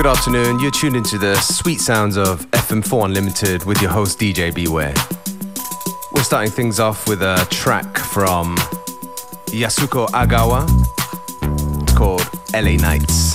Good afternoon. You're tuned into the sweet sounds of FM4 Unlimited with your host DJ Beware. We're starting things off with a track from Yasuko Agawa. It's called LA Nights.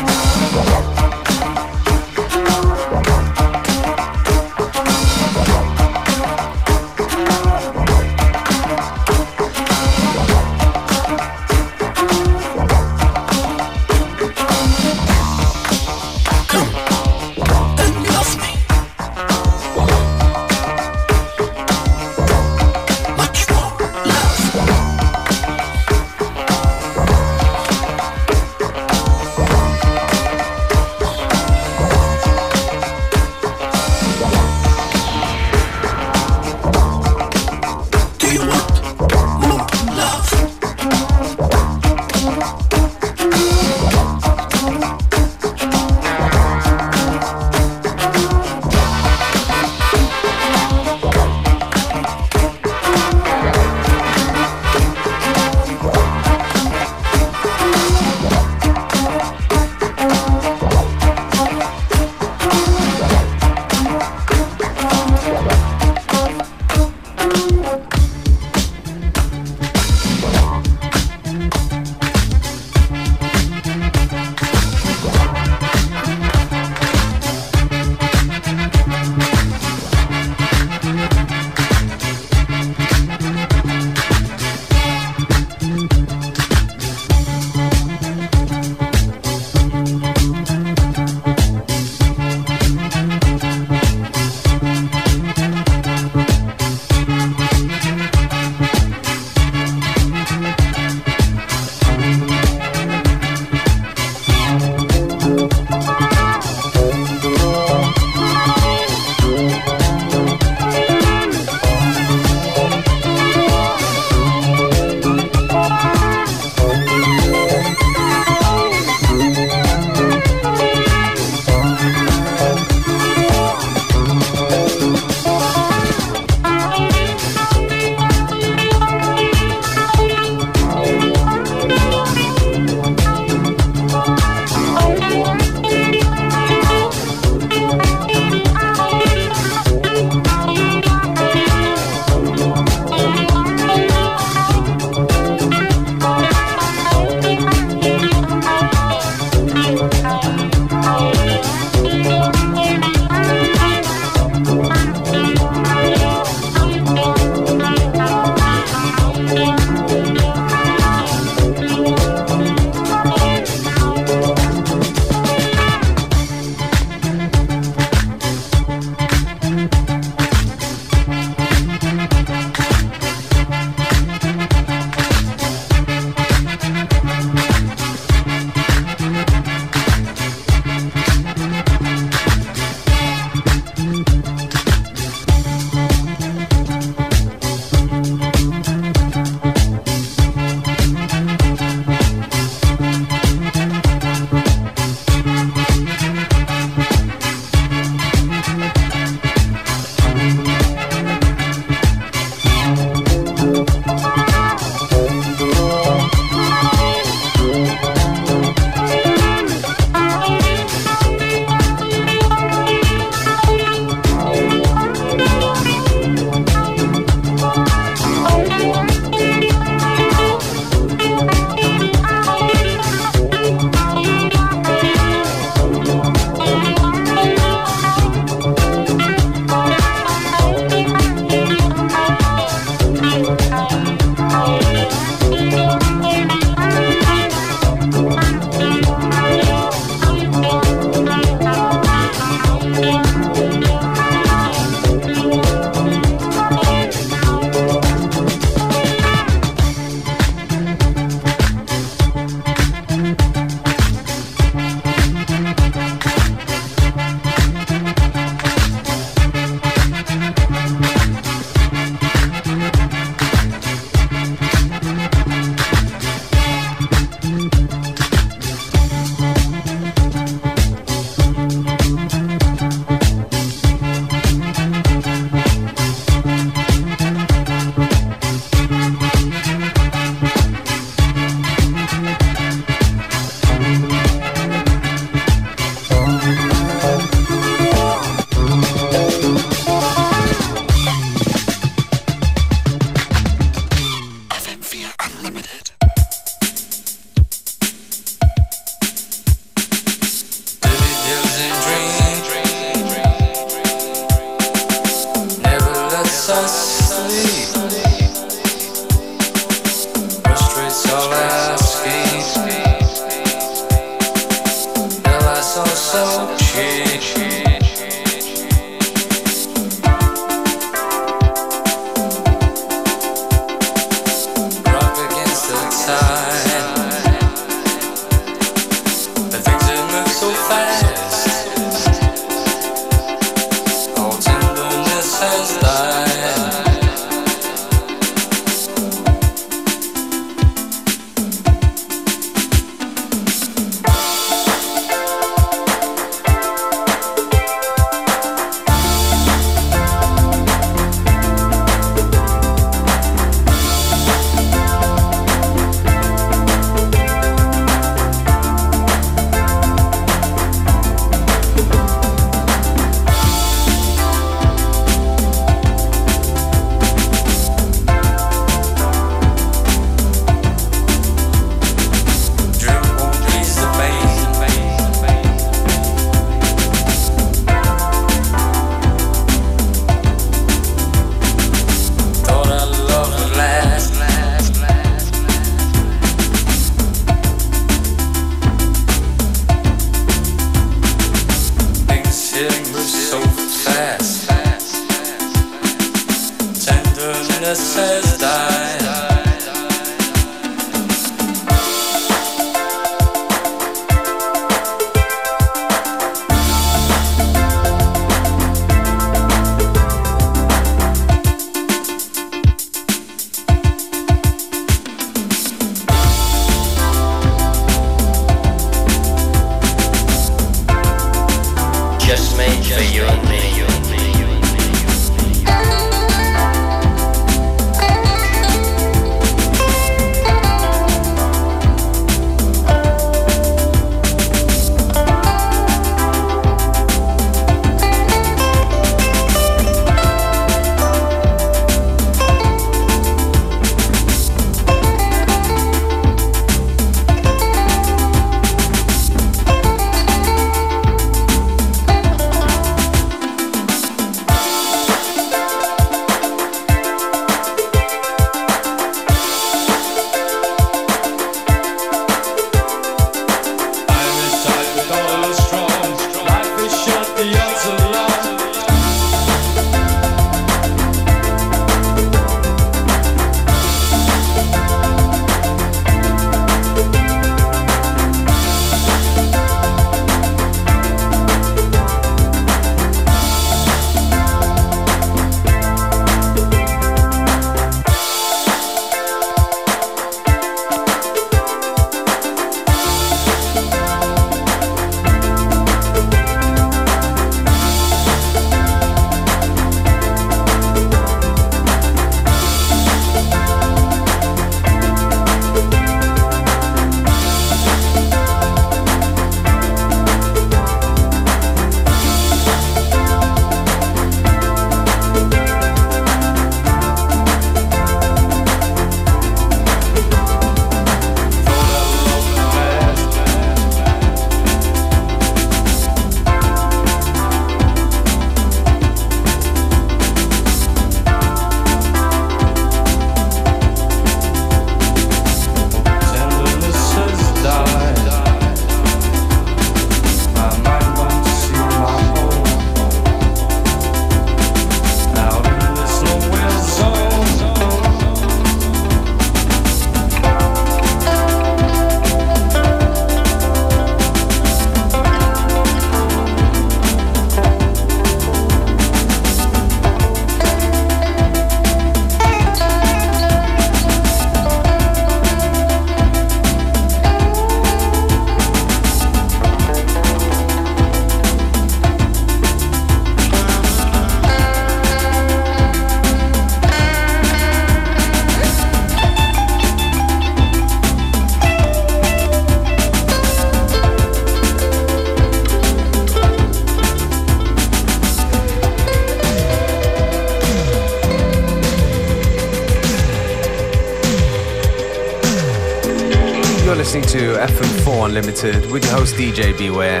Unlimited with your host DJ Beware.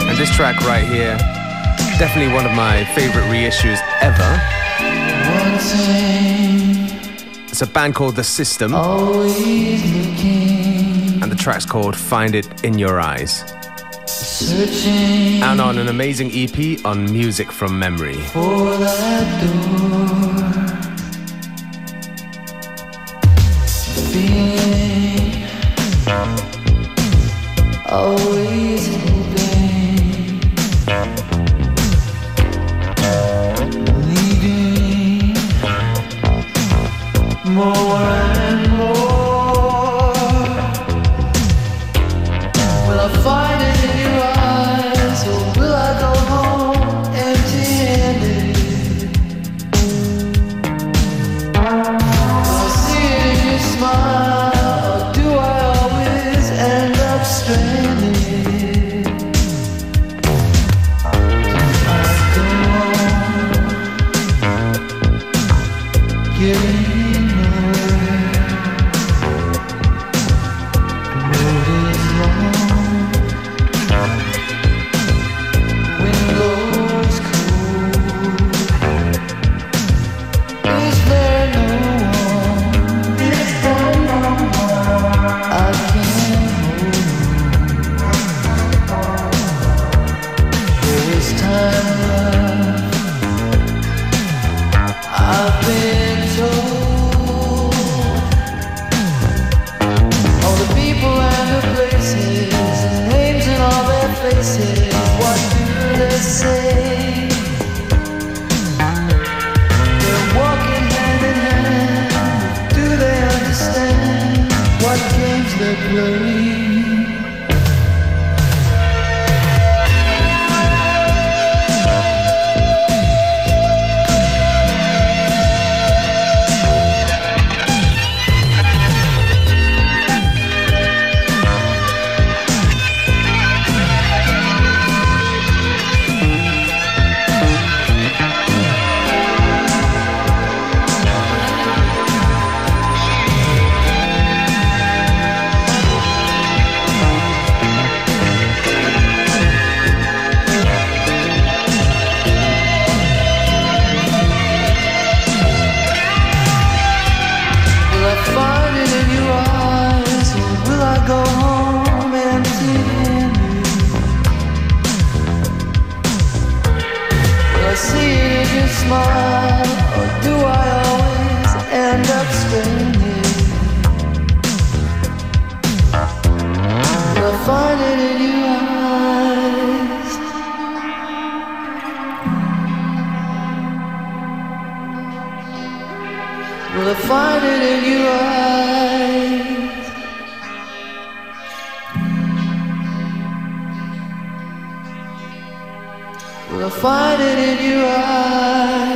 And this track right here, definitely one of my favorite reissues ever. It's a band called The System. And the track's called Find It in Your Eyes. And on an amazing EP on Music from Memory. Will I find it in your eyes. Will I find it in your eyes.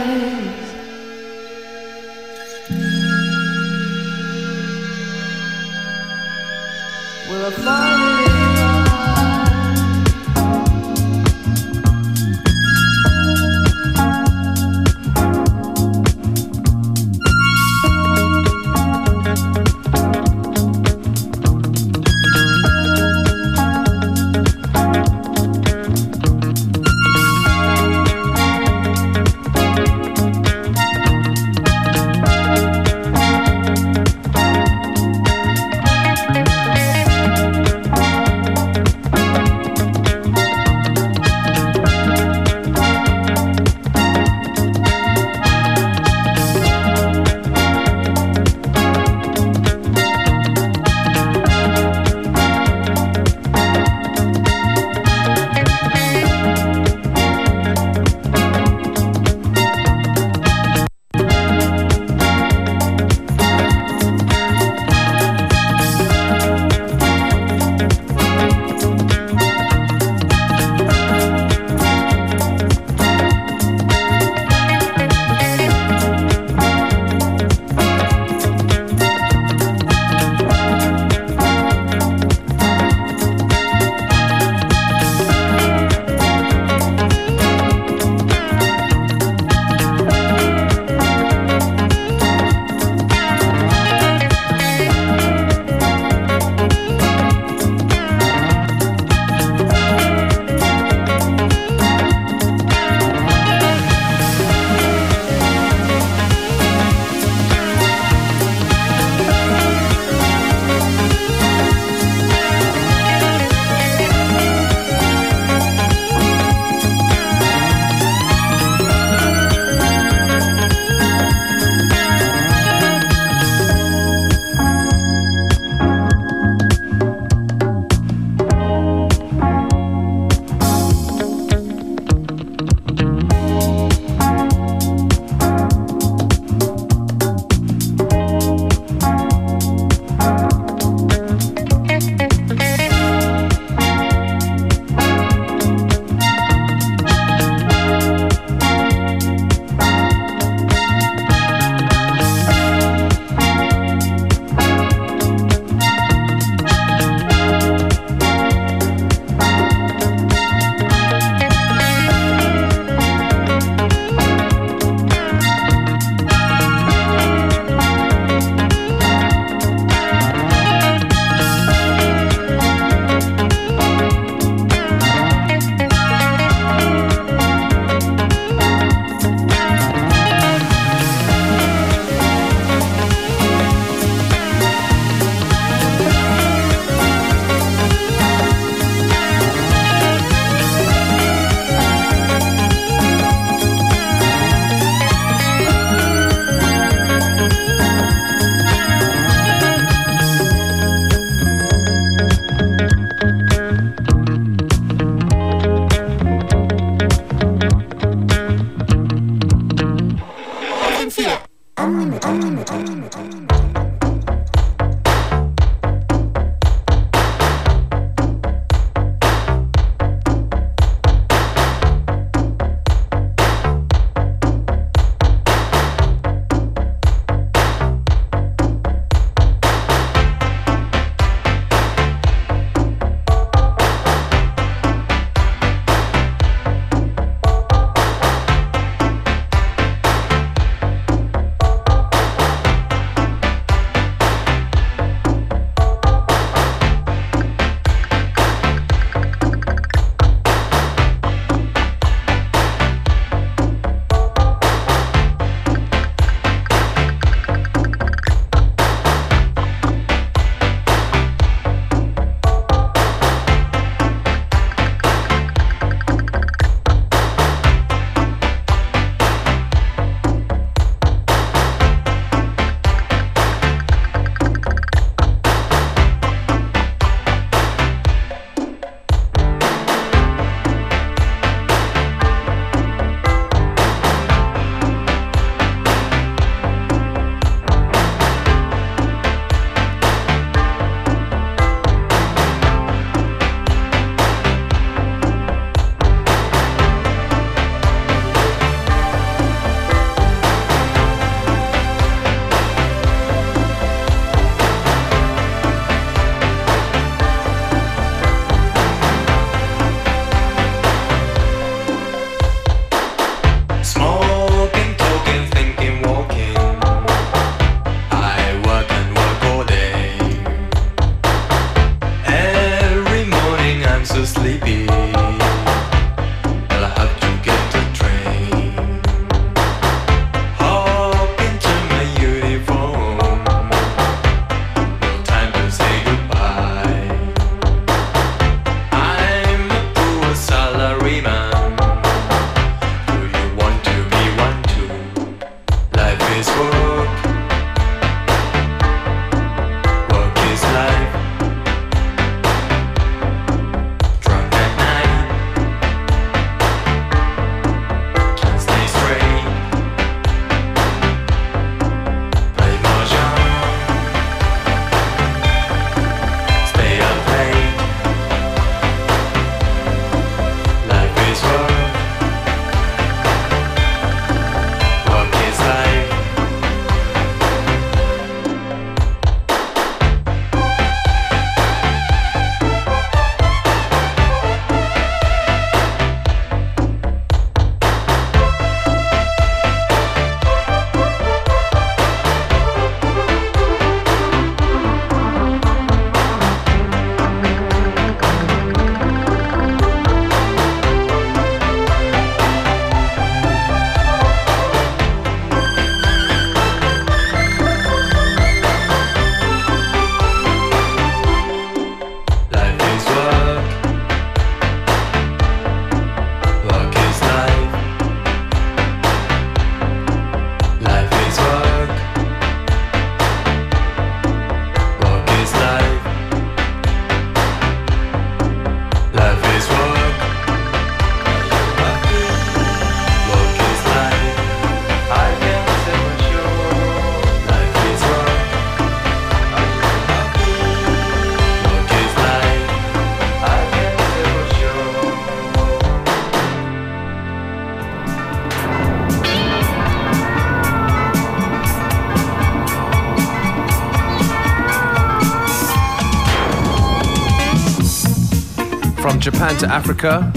Japan to Africa.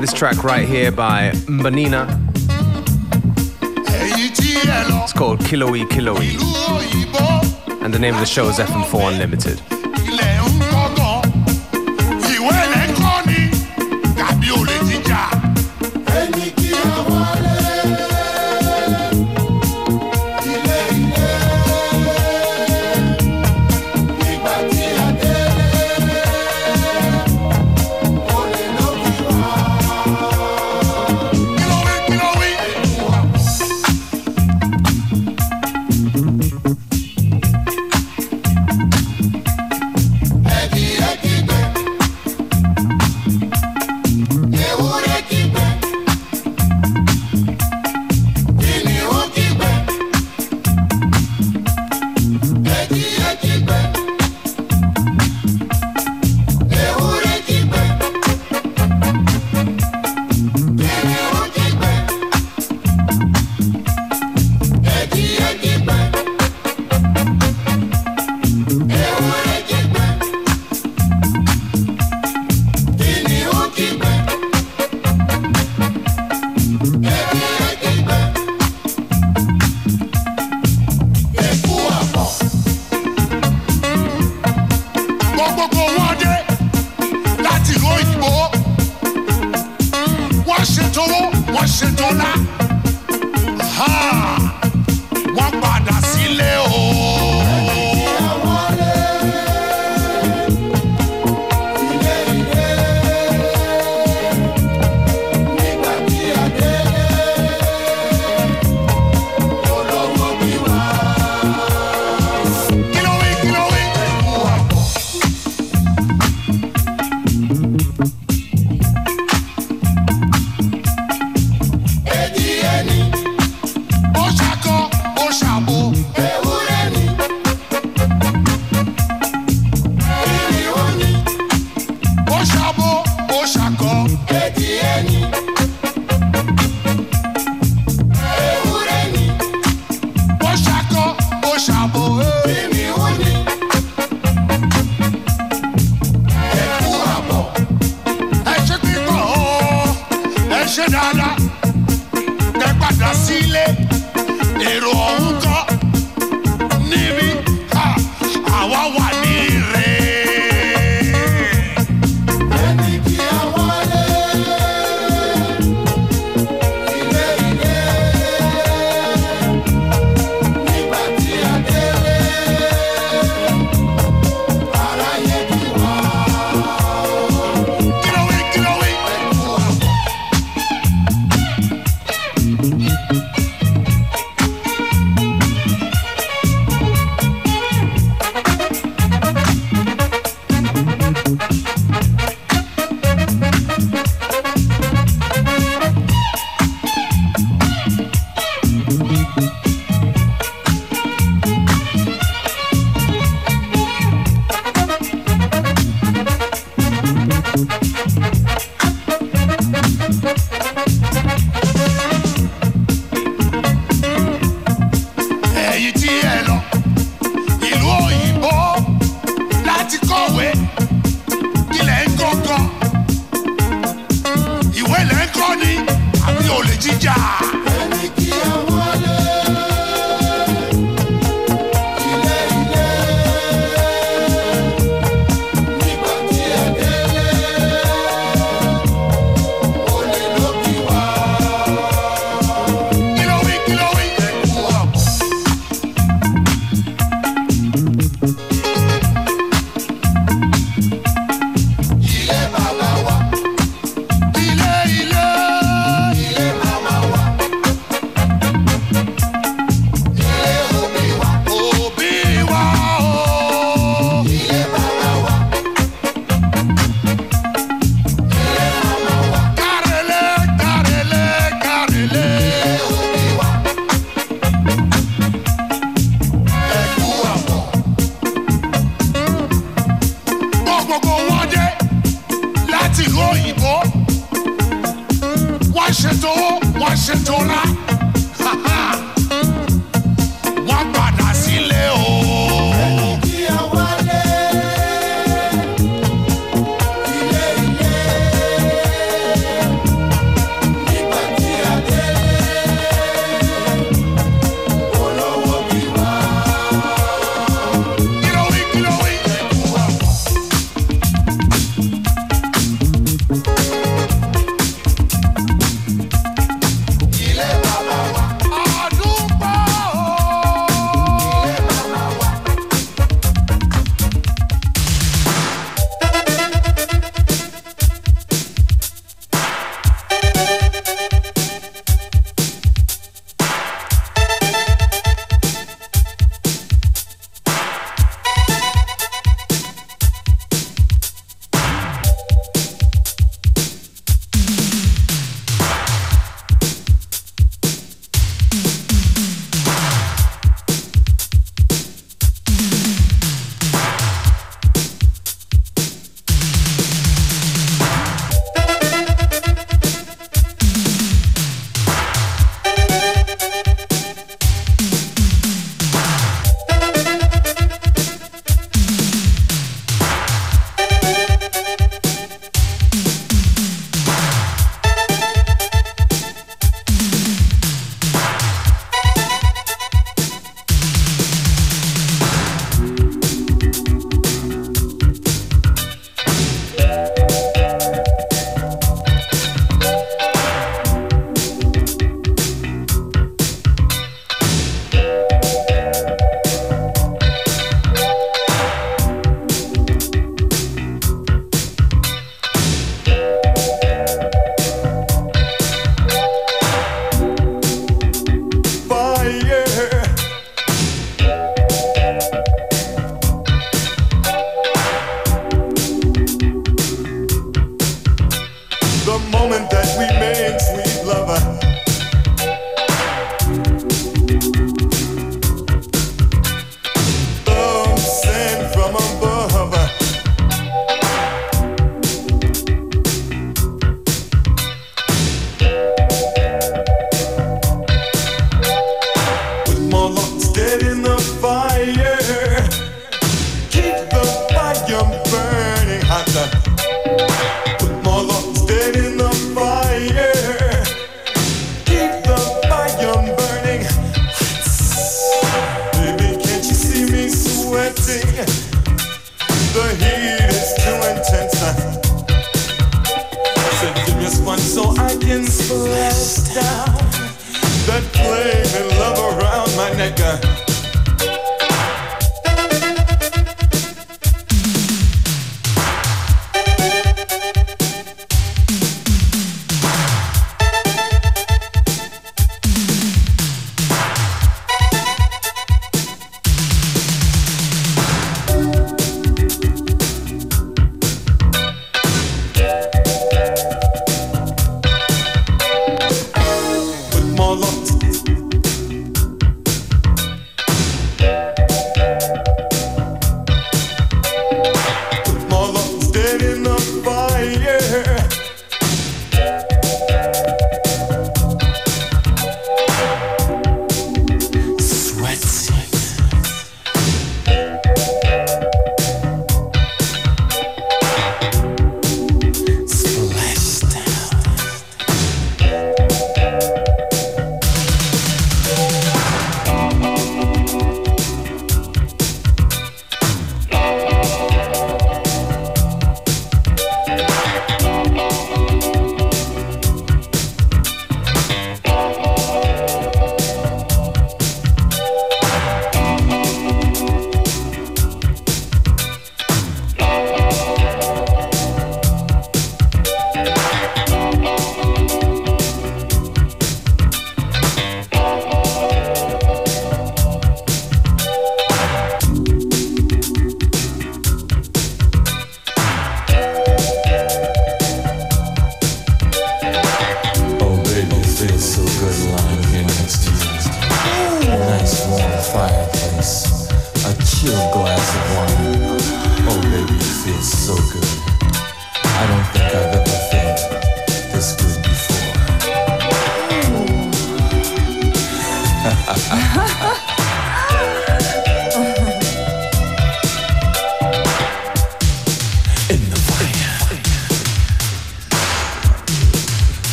This track right here by Mbanina. It's called Kiloe Kiloe. And the name of the show is FM4 Unlimited.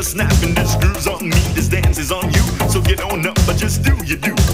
just snapping the screws on me. This dance is on you, so get on up, but just do you do.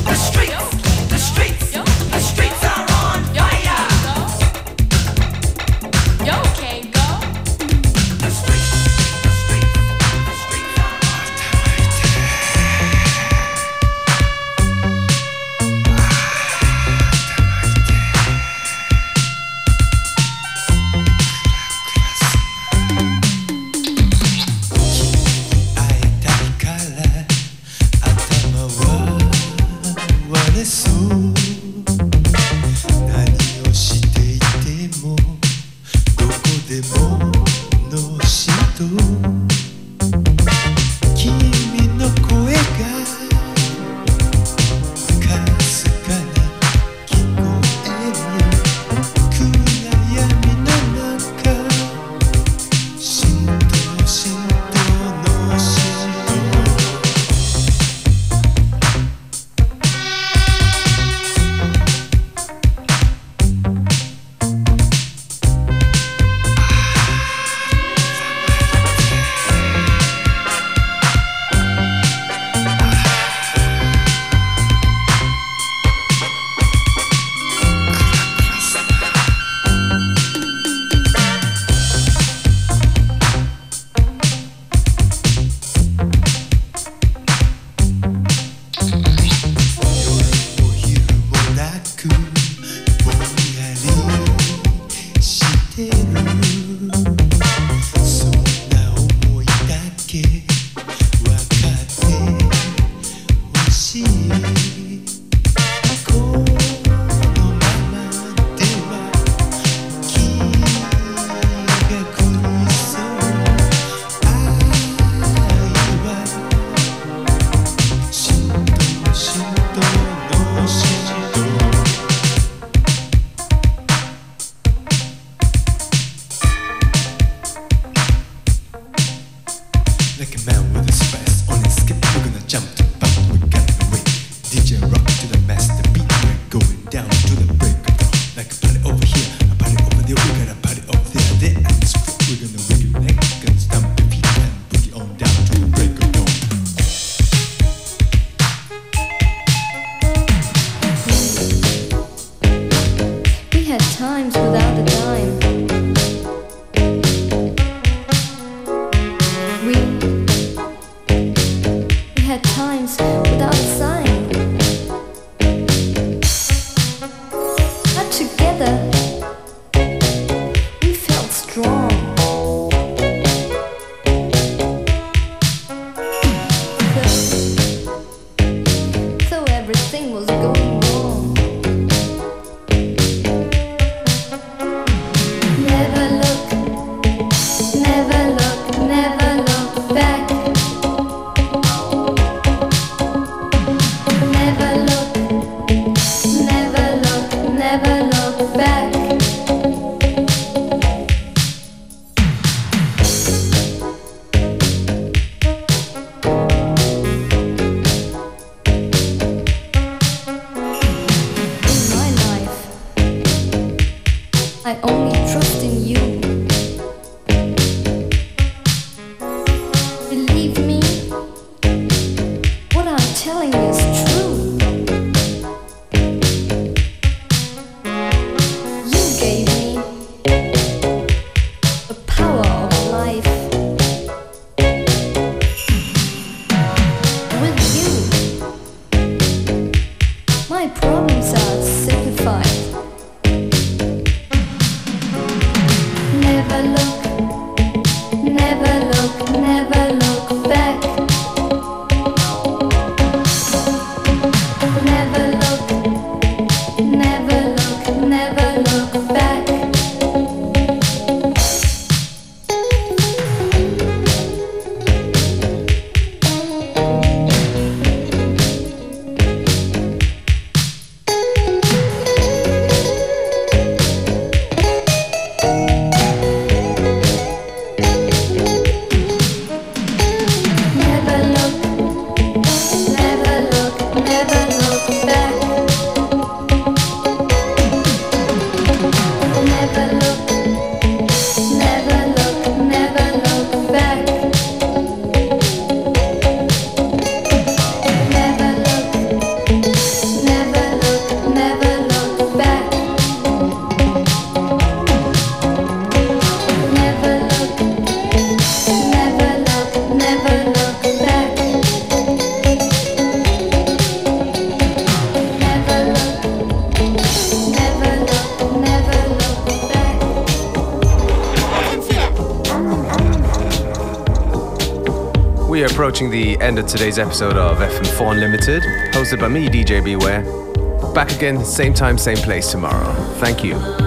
Approaching end of today's episode of FM4 Unlimited, hosted by me, DJ Beware. Back again, same time, same place tomorrow. Thank you.